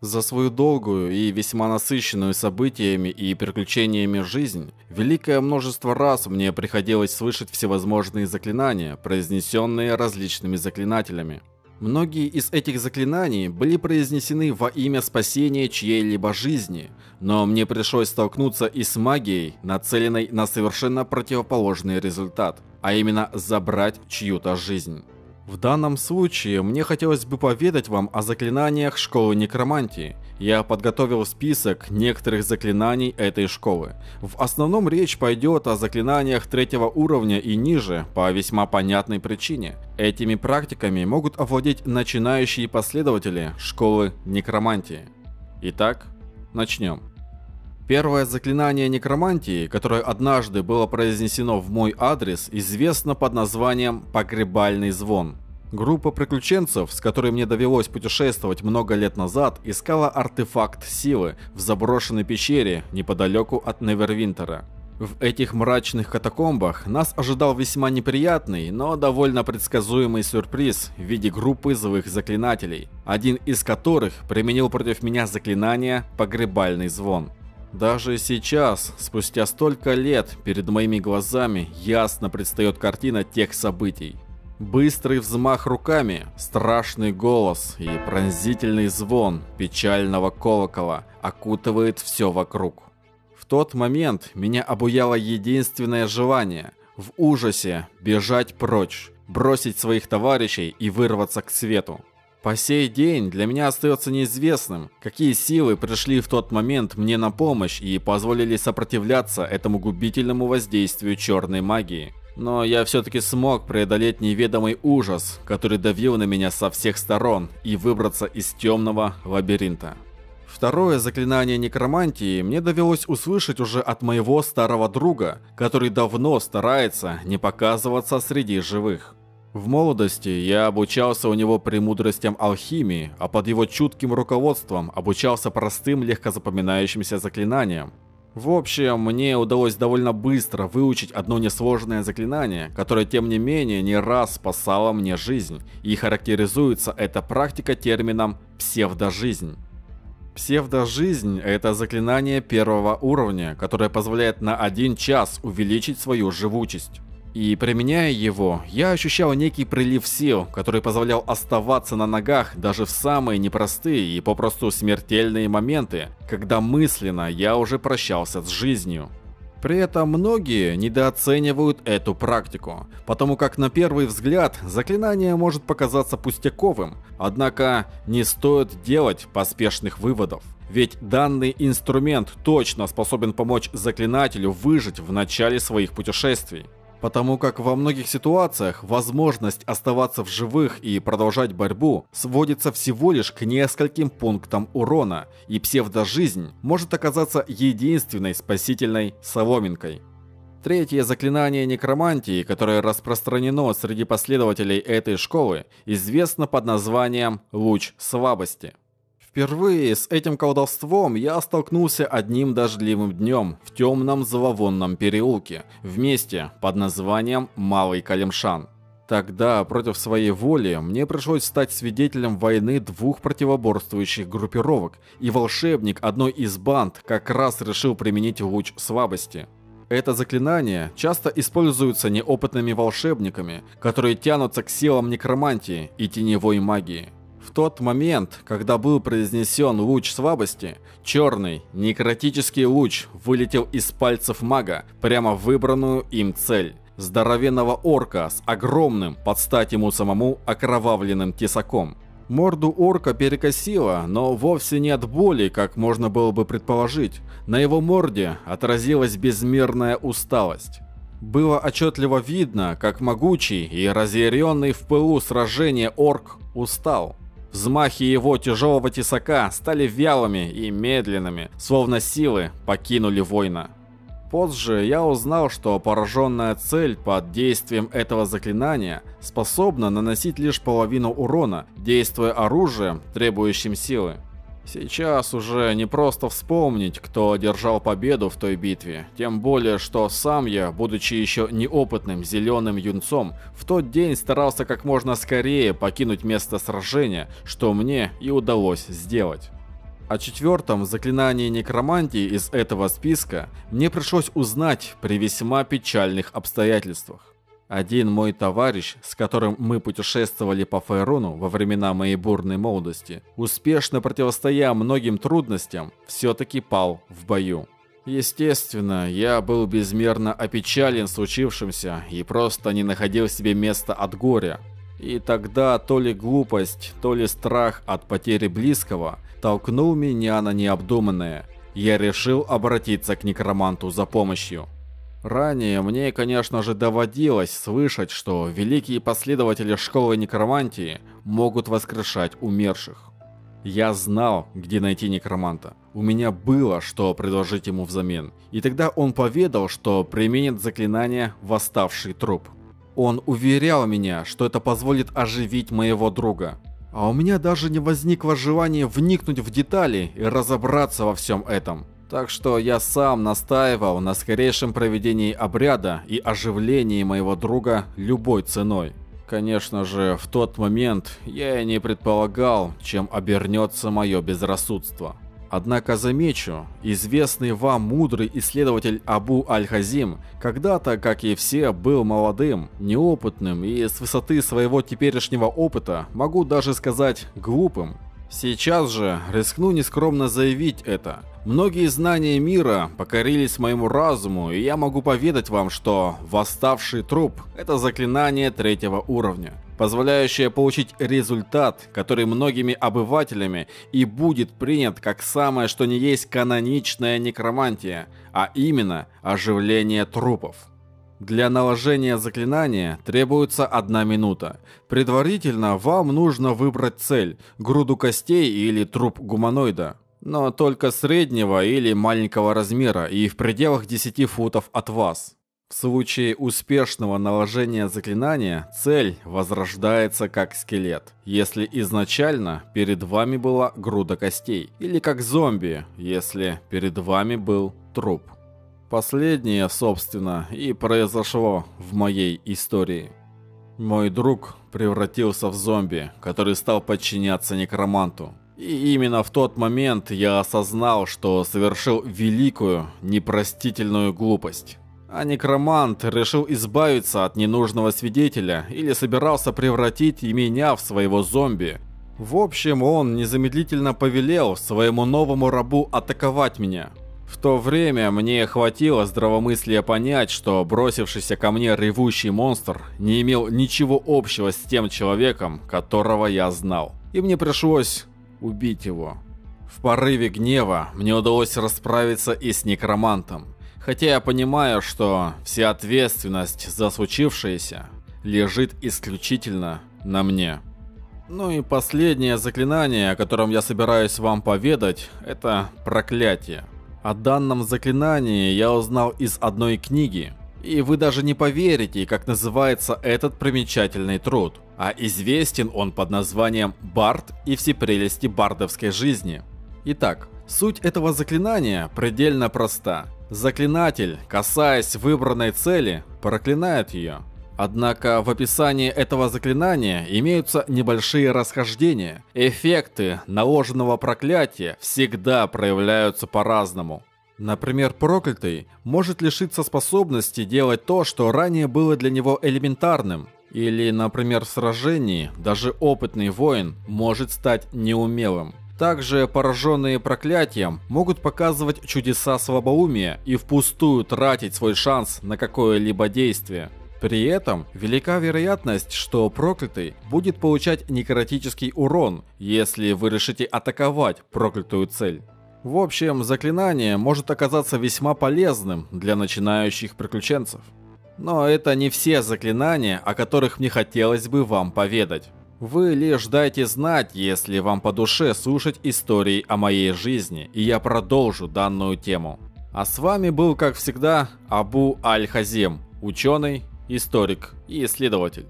За свою долгую и весьма насыщенную событиями и приключениями жизнь, великое множество раз мне приходилось слышать всевозможные заклинания, произнесенные различными заклинателями. Многие из этих заклинаний были произнесены во имя спасения чьей-либо жизни, но мне пришлось столкнуться и с магией, нацеленной на совершенно противоположный результат, а именно забрать чью-то жизнь. В данном случае мне хотелось бы поведать вам о заклинаниях школы некромантии. Я подготовил список некоторых заклинаний этой школы. В основном речь пойдет о заклинаниях третьего уровня и ниже, по весьма понятной причине. Этими практиками могут овладеть начинающие последователи школы некромантии. Итак, начнем. Первое заклинание некромантии, которое однажды было произнесено в мой адрес, известно под названием «Погребальный звон». Группа приключенцев, с которой мне довелось путешествовать много лет назад, искала артефакт силы в заброшенной пещере неподалеку от Невервинтера. В этих мрачных катакомбах нас ожидал весьма неприятный, но довольно предсказуемый сюрприз в виде группы злых заклинателей, один из которых применил против меня заклинание «Погребальный звон». Даже сейчас, спустя столько лет, перед моими глазами ясно предстает картина тех событий. Быстрый взмах руками, страшный голос и пронзительный звон печального колокола окутывает все вокруг. В тот момент меня обуяло единственное желание – в ужасе бежать прочь, бросить своих товарищей и вырваться к свету. По сей день для меня остается неизвестным, какие силы пришли в тот момент мне на помощь и позволили сопротивляться этому губительному воздействию черной магии. Но я все-таки смог преодолеть неведомый ужас, который давил на меня со всех сторон, и выбраться из темного лабиринта. Второе заклинание некромантии мне довелось услышать уже от моего старого друга, который давно старается не показываться среди живых. В молодости я обучался у него премудростям алхимии, а под его чутким руководством обучался простым легко запоминающимся заклинаниям. В общем, мне удалось довольно быстро выучить одно несложное заклинание, которое тем не менее не раз спасало мне жизнь, и характеризуется эта практика термином «псевдожизнь». Псевдожизнь – это заклинание первого уровня, которое позволяет на один час увеличить свою живучесть. И применяя его, я ощущал некий прилив сил, который позволял оставаться на ногах даже в самые непростые и попросту смертельные моменты, когда мысленно я уже прощался с жизнью. При этом многие недооценивают эту практику, потому как на первый взгляд заклинание может показаться пустяковым, однако не стоит делать поспешных выводов. Ведь данный инструмент точно способен помочь заклинателю выжить в начале своих путешествий. Потому как во многих ситуациях возможность оставаться в живых и продолжать борьбу сводится всего лишь к нескольким пунктам урона, и псевдожизнь может оказаться единственной спасительной соломинкой. Третье заклинание некромантии, которое распространено среди последователей этой школы, известно под названием «Луч слабости». Впервые с этим колдовством я столкнулся одним дождливым днем в темном зловонном переулке, в месте под названием Малый Калимшан. Тогда, против своей воли, мне пришлось стать свидетелем войны двух противоборствующих группировок, и волшебник одной из банд как раз решил применить луч слабости. Это заклинание часто используется неопытными волшебниками, которые тянутся к силам некромантии и теневой магии. В тот момент, когда был произнесен луч слабости, черный, некротический луч вылетел из пальцев мага прямо в выбранную им цель. Здоровенного орка с огромным, под стать ему самому, окровавленным тесаком. Морду орка перекосило, но вовсе не от боли, как можно было бы предположить. На его морде отразилась безмерная усталость. Было отчетливо видно, как могучий и разъяренный в пылу сражения орк устал. Взмахи его тяжелого тесака стали вялыми и медленными, словно силы покинули воина. Позже я узнал, что пораженная цель под действием этого заклинания способна наносить лишь половину урона, действуя оружием, требующим силы. Сейчас уже не просто вспомнить, кто одержал победу в той битве, тем более, что сам я, будучи еще неопытным зеленым юнцом, в тот день старался как можно скорее покинуть место сражения, что мне и удалось сделать. О четвертом заклинании некромантии из этого списка мне пришлось узнать при весьма печальных обстоятельствах. Один мой товарищ, с которым мы путешествовали по Фейрону во времена моей бурной молодости, успешно противостоя многим трудностям, все-таки пал в бою. Естественно, я был безмерно опечален случившимся и просто не находил себе места от горя. И тогда то ли глупость, то ли страх от потери близкого толкнул меня на необдуманное. Я решил обратиться к некроманту за помощью. Ранее мне, конечно же, доводилось слышать, что великие последователи школы некромантии могут воскрешать умерших. Я знал, где найти некроманта. У меня было, что предложить ему взамен. И тогда он поведал, что применит заклинание «Восставший труп». Он уверял меня, что это позволит оживить моего друга. А у меня даже не возникло желания вникнуть в детали и разобраться во всем этом. Так что я сам настаивал на скорейшем проведении обряда и оживлении моего друга любой ценой. Конечно же, в тот момент я и не предполагал, чем обернется мое безрассудство. Однако замечу, известный вам мудрый исследователь Абу Аль-Хазим когда-то, как и все, был молодым, неопытным и с высоты своего теперешнего опыта, могу даже сказать, глупым. Сейчас же рискну нескромно заявить это. Многие знания мира покорились моему разуму, и я могу поведать вам, что «Восставший труп» — это заклинание третьего уровня, позволяющее получить результат, который многими обывателями и будет принят как самое что ни есть каноничная некромантия, а именно оживление трупов. Для наложения заклинания требуется одна минута. Предварительно вам нужно выбрать цель – груду костей или труп гуманоида. Но только среднего или маленького размера и в пределах 10 футов от вас. В случае успешного наложения заклинания цель возрождается как скелет, если изначально перед вами была груда костей, или как зомби, если перед вами был труп. Последнее, собственно, и произошло в моей истории. Мой друг превратился в зомби, который стал подчиняться некроманту. И именно в тот момент я осознал, что совершил великую, непростительную глупость. А некромант решил избавиться от ненужного свидетеля или собирался превратить и меня в своего зомби. В общем, он незамедлительно повелел своему новому рабу атаковать меня. В то время мне хватило здравомыслия понять, что бросившийся ко мне ревущий монстр не имел ничего общего с тем человеком, которого я знал. И мне пришлось убить его. В порыве гнева мне удалось расправиться и с некромантом. Хотя я понимаю, что вся ответственность за случившееся лежит исключительно на мне. Ну и последнее заклинание, о котором я собираюсь вам поведать, это проклятие. О данном заклинании я узнал из одной книги, и вы даже не поверите, как называется этот примечательный труд. А известен он под названием «Бард и все прелести бардовской жизни». Итак, суть этого заклинания предельно проста. Заклинатель, касаясь выбранной цели, проклинает ее. Однако в описании этого заклинания имеются небольшие расхождения. Эффекты наложенного проклятия всегда проявляются по-разному. Например, проклятый может лишиться способности делать то, что ранее было для него элементарным. Или, например, в сражении даже опытный воин может стать неумелым. Также пораженные проклятием могут показывать чудеса слабоумия и впустую тратить свой шанс на какое-либо действие. При этом велика вероятность, что проклятый будет получать некротический урон, если вы решите атаковать проклятую цель. В общем, заклинание может оказаться весьма полезным для начинающих приключенцев. Но это не все заклинания, о которых мне хотелось бы вам поведать. Вы лишь дайте знать, если вам по душе слушать истории о моей жизни, и я продолжу данную тему. А с вами был, как всегда, Абу Аль-Хазем, ученый, историк и исследователь.